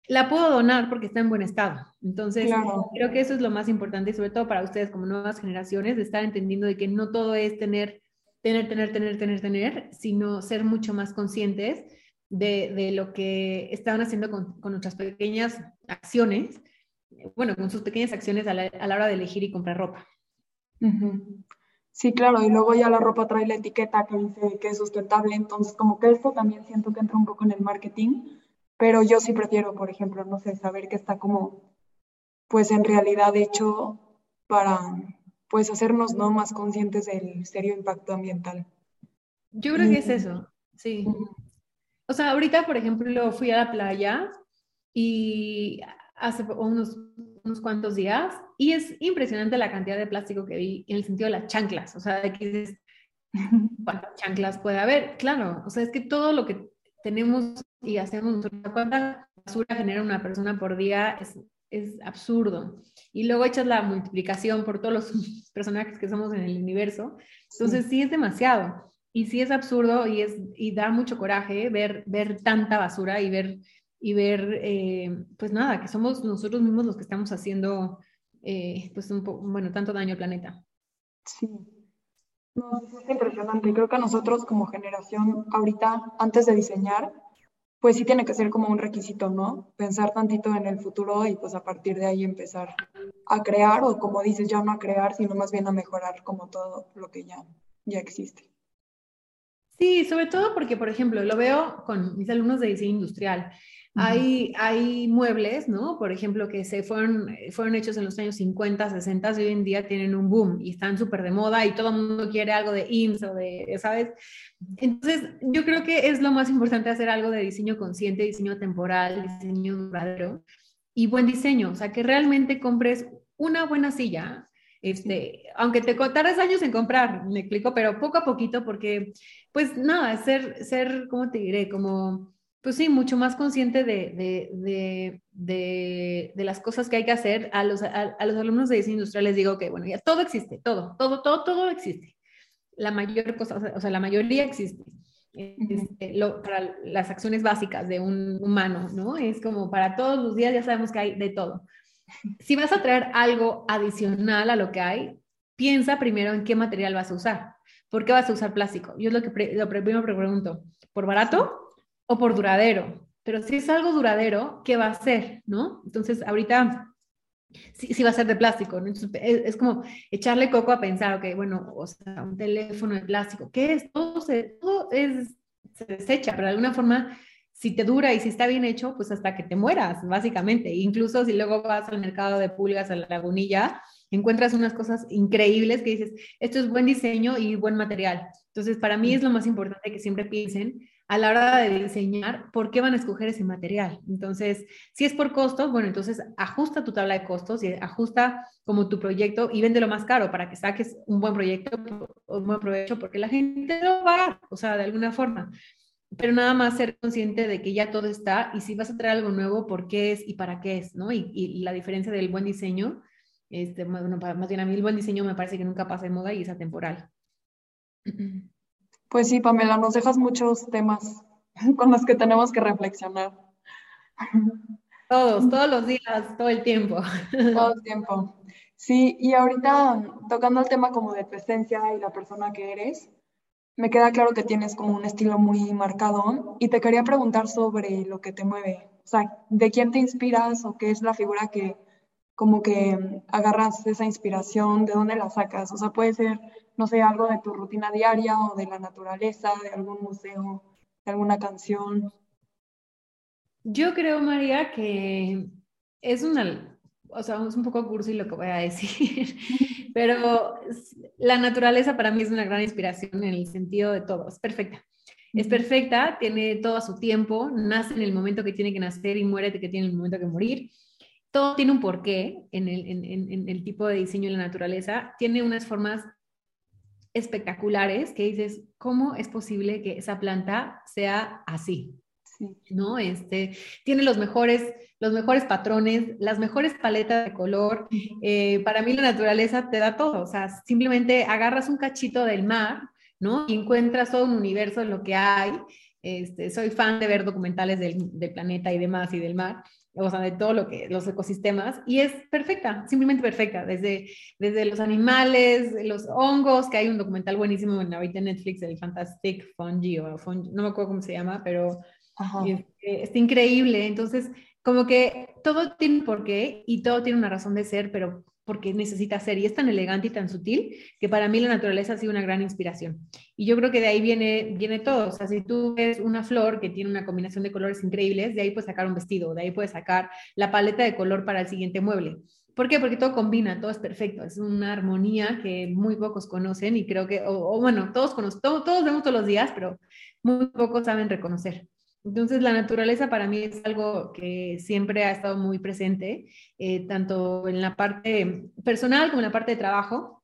la puedo donar porque está en buen estado. Entonces, creo que eso es lo más importante, sobre todo para ustedes como nuevas generaciones, de estar entendiendo de que no todo es tener tener, tener, tener, tener, tener, sino ser mucho más conscientes de, de lo que estaban haciendo con, con, nuestras pequeñas acciones, bueno, con sus pequeñas acciones a la, a la hora de elegir y comprar ropa. Sí, claro, y luego ya la ropa trae la etiqueta que dice que es sustentable, entonces como que esto también siento que entra un poco en el marketing, pero yo sí prefiero, por ejemplo, no sé, saber que está como, pues en realidad hecho para, pues hacernos ¿no? más conscientes del serio impacto ambiental. Yo creo que es eso, sí. O sea, ahorita, por ejemplo, fui a la playa y hace unos, unos cuantos días y es impresionante la cantidad de plástico que vi en el sentido de las chanclas, o sea, de que cuántas chanclas puede haber, claro, o sea, es que todo lo que tenemos y hacemos, cuánta basura genera una persona por día es es absurdo. Y luego echas la multiplicación por todos los personajes que somos en el universo. Entonces sí, es demasiado. Y sí es absurdo y, es, y da mucho coraje ver, ver tanta basura y ver, y ver eh, pues nada, que somos nosotros mismos los que estamos haciendo, eh, pues un bueno, tanto daño al planeta. Sí. No, es impresionante. Creo que nosotros como generación, ahorita, antes de diseñar, pues sí tiene que ser como un requisito, ¿no? Pensar tantito en el futuro y pues a partir de ahí empezar a crear o como dices, ya no a crear, sino más bien a mejorar como todo lo que ya, ya existe. Sí, sobre todo porque, por ejemplo, lo veo con mis alumnos de diseño industrial. Hay, hay muebles, ¿no? Por ejemplo, que se fueron, fueron hechos en los años 50, 60 y hoy en día tienen un boom y están súper de moda y todo el mundo quiere algo de IMSS o de, ¿sabes? Entonces, yo creo que es lo más importante hacer algo de diseño consciente, diseño temporal, diseño duradero y buen diseño. O sea, que realmente compres una buena silla, este, aunque te tardes años en comprar, me explico, pero poco a poquito, porque, pues nada, ser, ser, ¿cómo te diré? Como pues sí, mucho más consciente de, de, las cosas que hay que hacer. A los, a, los alumnos de diseño industrial les digo que, bueno, ya todo existe, todo, todo, todo, todo existe. La mayor cosa, o sea, la mayoría existe. Este, para las acciones básicas de un humano, ¿no? Es como para todos los días ya sabemos que hay de todo. Si vas a traer algo adicional a lo que hay, piensa primero en qué material vas a usar. ¿Por qué vas a usar plástico? Yo es lo que lo primero pregunto. ¿Por barato? O por duradero. Pero si es algo duradero, ¿qué va a ser? ¿No? Entonces, ahorita sí, va a ser de plástico, ¿no? es, como echarle coco a pensar, ok, bueno, o sea, un teléfono de plástico, ¿qué es? Todo se, todo es, se desecha, pero de alguna forma, si te dura y si está bien hecho, pues hasta que te mueras, básicamente. Incluso si luego vas al mercado de pulgas, a la lagunilla, encuentras unas cosas increíbles que dices, esto es buen diseño y buen material. Entonces, para mí es lo más importante que siempre piensen a la hora de diseñar por qué van a escoger ese material. Entonces, si es por costos, bueno, entonces ajusta tu tabla de costos y ajusta como tu proyecto y véndelo más caro para que saques un buen proyecto, un buen provecho, porque la gente lo va o sea, de alguna forma. Pero nada más ser consciente de que ya todo está y si vas a traer algo nuevo, por qué es y para qué es, ¿no? Y, la diferencia del buen diseño, este, bueno, más bien a mí el buen diseño me parece que nunca pasa de moda y es atemporal. Pues sí, Pamela, nos dejas muchos temas con los que tenemos que reflexionar. Todos, todos los días, todo el tiempo. Todo el tiempo. Sí, y ahorita tocando el tema como de tu esencia y la persona que eres, me queda claro que tienes como un estilo muy marcado y te quería preguntar sobre lo que te mueve. O sea, ¿de quién te inspiras o qué es la figura que como que agarras esa inspiración? ¿De dónde la sacas? O sea, puede ser no sé, algo de tu rutina diaria o de la naturaleza, de algún museo, de alguna canción? Yo creo, María, que es una, o sea, es un poco cursi lo que voy a decir, pero la naturaleza para mí es una gran inspiración en el sentido de todo, es perfecta. Es perfecta, tiene todo a su tiempo, nace en el momento que tiene que nacer y muere que tiene el momento que morir. Todo tiene un porqué en el, en, en el tipo de diseño de la naturaleza. Tiene unas formas espectaculares que dices, ¿cómo es posible que esa planta sea así? ¿No? Este, tiene los mejores, los mejores patrones, las mejores paletas de color. Eh, para mí la naturaleza te da todo, o sea, simplemente agarras un cachito del mar, ¿no? Y encuentras todo un universo en lo que hay. Este, soy fan de ver documentales del, del planeta y demás y del mar o sea, de todo lo que, los ecosistemas, y es perfecta, simplemente perfecta, desde, desde los animales, los hongos, que hay un documental buenísimo en ahorita en Netflix, el Fantastic Fungi, o no me acuerdo cómo se llama, pero es, increíble, entonces, como que todo tiene un porqué y todo tiene una razón de ser, pero porque necesita ser y es tan elegante y tan sutil que para mí la naturaleza ha sido una gran inspiración. Y yo creo que de ahí viene, viene todo. O sea, si tú ves una flor que tiene una combinación de colores increíbles, de ahí puedes sacar un vestido, de ahí puedes sacar la paleta de color para el siguiente mueble. ¿Por qué? Porque todo combina, todo es perfecto, es una armonía que muy pocos conocen y creo que, o, bueno, todos, conocen, todos vemos todos los días, pero muy pocos saben reconocer. Entonces, la naturaleza para mí es algo que siempre ha estado muy presente, eh, tanto en la parte personal como en la parte de trabajo.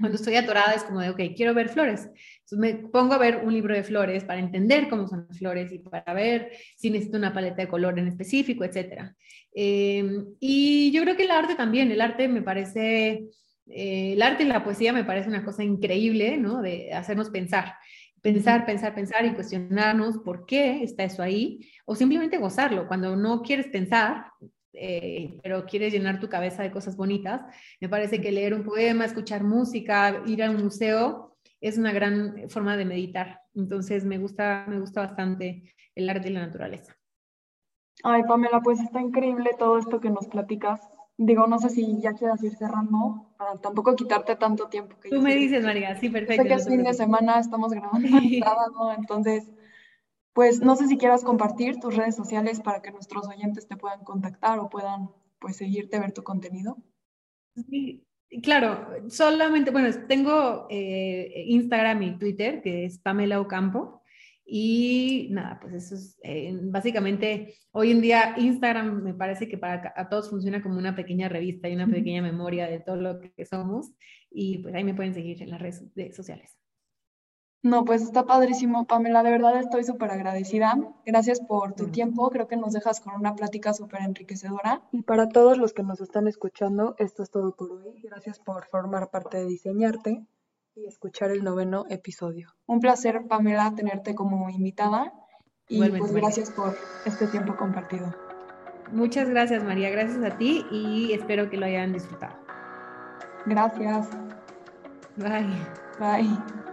Cuando estoy atorada es como de, ok, quiero ver flores. Entonces me pongo a ver un libro de flores para entender cómo son las flores y para ver si necesito una paleta de color en específico, etc. Em, y yo creo que el arte también, el arte me parece, eh, el arte y la poesía me parece una cosa increíble, ¿no? De hacernos pensar pensar, pensar, pensar y cuestionarnos por qué está eso ahí, o simplemente gozarlo. Cuando no quieres pensar, eh, pero quieres llenar tu cabeza de cosas bonitas, me parece que leer un poema, escuchar música, ir a un museo, es una gran forma de meditar. Entonces me gusta, me gusta bastante el arte y la naturaleza. Ay, Pamela, pues está increíble todo esto que nos platicas. Digo, no sé si ya quieras ir cerrando, para tampoco quitarte tanto tiempo. Que Tú me dices, María, sí, perfecto. Sé que es fin de semana, estamos grabando el sábado, entonces, pues no sé si quieras compartir tus redes sociales para que nuestros oyentes te puedan contactar o puedan, pues, seguirte, ver tu contenido. Sí, claro, solamente, bueno, tengo eh, Instagram y Twitter, que es Pamela Ocampo. Y nada, pues eso es eh, básicamente hoy en día Instagram me parece que para a todos funciona como una pequeña revista y una pequeña memoria de todo lo que somos. Y pues ahí me pueden seguir en las redes sociales. No, pues está padrísimo, Pamela. De verdad estoy súper agradecida. Gracias por tu tiempo. Creo que nos dejas con una plática súper enriquecedora. Y para todos los que nos están escuchando, esto es todo por hoy. Gracias por formar parte de Diseñarte y escuchar el noveno episodio. Un placer, Pamela, tenerte como invitada y pues gracias por este tiempo compartido. Muchas gracias, María. Gracias a ti y espero que lo hayan disfrutado. Gracias. Bye. Bye.